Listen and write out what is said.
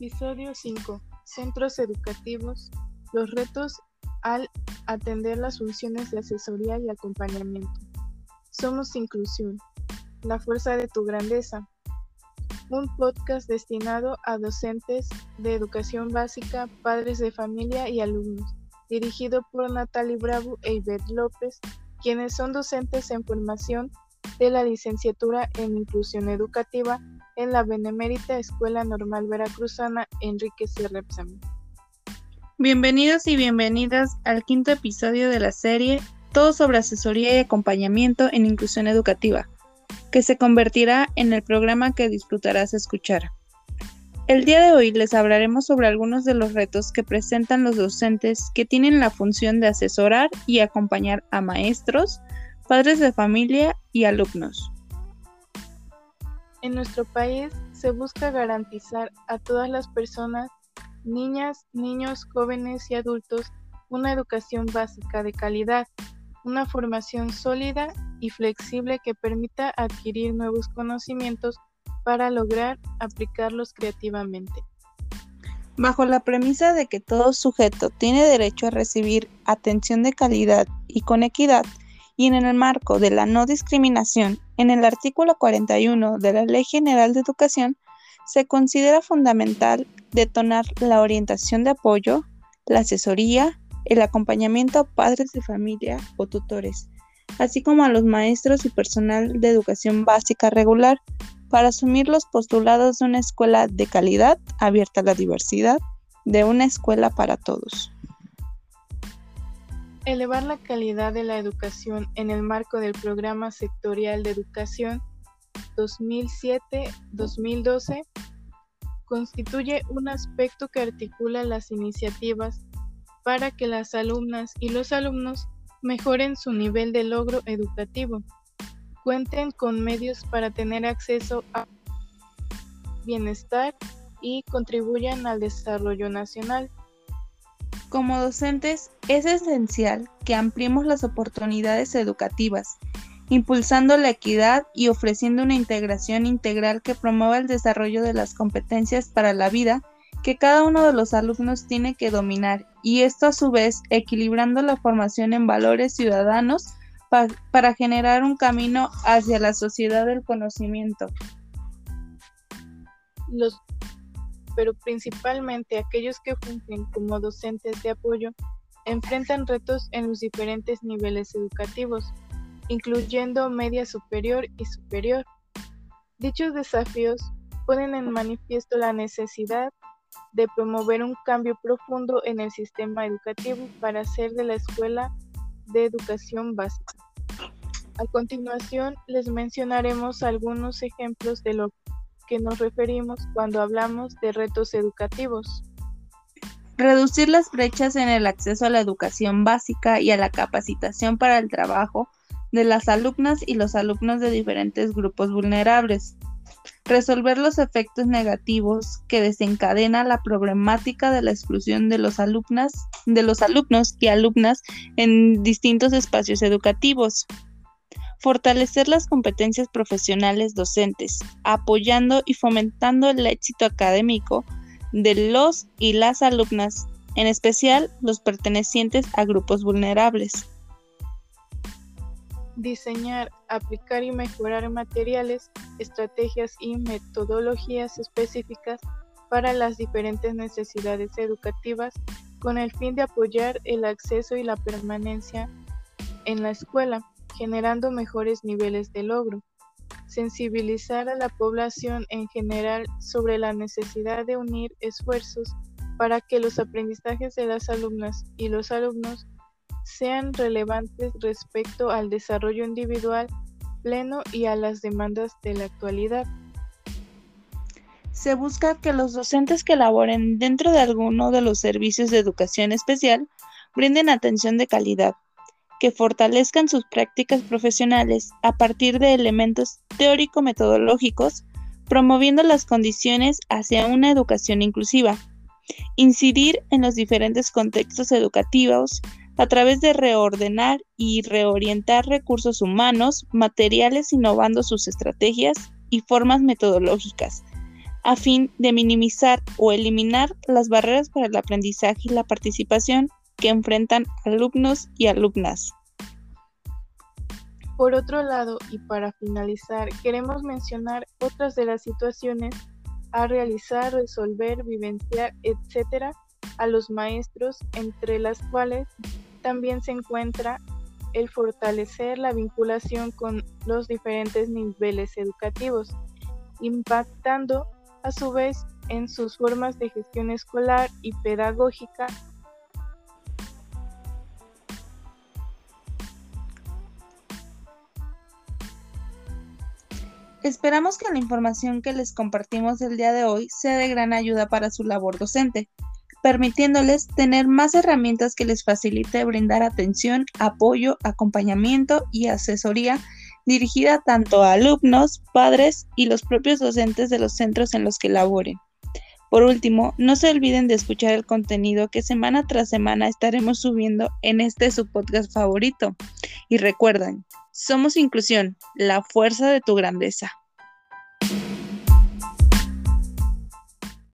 Episodio 5. Centros educativos. Los retos al atender las funciones de asesoría y acompañamiento. Somos Inclusión. La fuerza de tu grandeza. Un podcast destinado a docentes de educación básica, padres de familia y alumnos, dirigido por Natalie Bravo e Ivette López, quienes son docentes en formación de la licenciatura en Inclusión Educativa en la Benemérita Escuela Normal Veracruzana Enrique C. Bienvenidos y bienvenidas al quinto episodio de la serie Todo sobre asesoría y acompañamiento en inclusión educativa, que se convertirá en el programa que disfrutarás escuchar. El día de hoy les hablaremos sobre algunos de los retos que presentan los docentes que tienen la función de asesorar y acompañar a maestros, padres de familia y alumnos. En nuestro país se busca garantizar a todas las personas, niñas, niños, jóvenes y adultos, una educación básica de calidad, una formación sólida y flexible que permita adquirir nuevos conocimientos para lograr aplicarlos creativamente. Bajo la premisa de que todo sujeto tiene derecho a recibir atención de calidad y con equidad, y en el marco de la no discriminación, en el artículo 41 de la Ley General de Educación, se considera fundamental detonar la orientación de apoyo, la asesoría, el acompañamiento a padres de familia o tutores, así como a los maestros y personal de educación básica regular, para asumir los postulados de una escuela de calidad abierta a la diversidad, de una escuela para todos. Elevar la calidad de la educación en el marco del Programa Sectorial de Educación 2007-2012 constituye un aspecto que articula las iniciativas para que las alumnas y los alumnos mejoren su nivel de logro educativo, cuenten con medios para tener acceso a bienestar y contribuyan al desarrollo nacional. Como docentes, es esencial que ampliemos las oportunidades educativas, impulsando la equidad y ofreciendo una integración integral que promueva el desarrollo de las competencias para la vida que cada uno de los alumnos tiene que dominar y esto a su vez equilibrando la formación en valores ciudadanos para generar un camino hacia la sociedad del conocimiento. Los pero principalmente aquellos que fungen como docentes de apoyo, enfrentan retos en los diferentes niveles educativos, incluyendo media superior y superior. Dichos desafíos ponen en manifiesto la necesidad de promover un cambio profundo en el sistema educativo para hacer de la escuela de educación básica. A continuación les mencionaremos algunos ejemplos de lo que nos referimos cuando hablamos de retos educativos. Reducir las brechas en el acceso a la educación básica y a la capacitación para el trabajo de las alumnas y los alumnos de diferentes grupos vulnerables. Resolver los efectos negativos que desencadena la problemática de la exclusión de los, alumnas, de los alumnos y alumnas en distintos espacios educativos fortalecer las competencias profesionales docentes, apoyando y fomentando el éxito académico de los y las alumnas, en especial los pertenecientes a grupos vulnerables. Diseñar, aplicar y mejorar materiales, estrategias y metodologías específicas para las diferentes necesidades educativas con el fin de apoyar el acceso y la permanencia en la escuela generando mejores niveles de logro. Sensibilizar a la población en general sobre la necesidad de unir esfuerzos para que los aprendizajes de las alumnas y los alumnos sean relevantes respecto al desarrollo individual pleno y a las demandas de la actualidad. Se busca que los docentes que laboren dentro de alguno de los servicios de educación especial brinden atención de calidad, que fortalezcan sus prácticas profesionales a partir de elementos teórico-metodológicos, promoviendo las condiciones hacia una educación inclusiva. Incidir en los diferentes contextos educativos a través de reordenar y reorientar recursos humanos, materiales innovando sus estrategias y formas metodológicas, a fin de minimizar o eliminar las barreras para el aprendizaje y la participación que enfrentan alumnos y alumnas. Por otro lado, y para finalizar, queremos mencionar otras de las situaciones a realizar, resolver, vivenciar, etc. a los maestros, entre las cuales también se encuentra el fortalecer la vinculación con los diferentes niveles educativos, impactando a su vez en sus formas de gestión escolar y pedagógica Esperamos que la información que les compartimos el día de hoy sea de gran ayuda para su labor docente, permitiéndoles tener más herramientas que les facilite brindar atención, apoyo, acompañamiento y asesoría dirigida tanto a alumnos, padres y los propios docentes de los centros en los que laboren. Por último, no se olviden de escuchar el contenido que semana tras semana estaremos subiendo en este su podcast favorito. Y recuerden, somos inclusión, la fuerza de tu grandeza.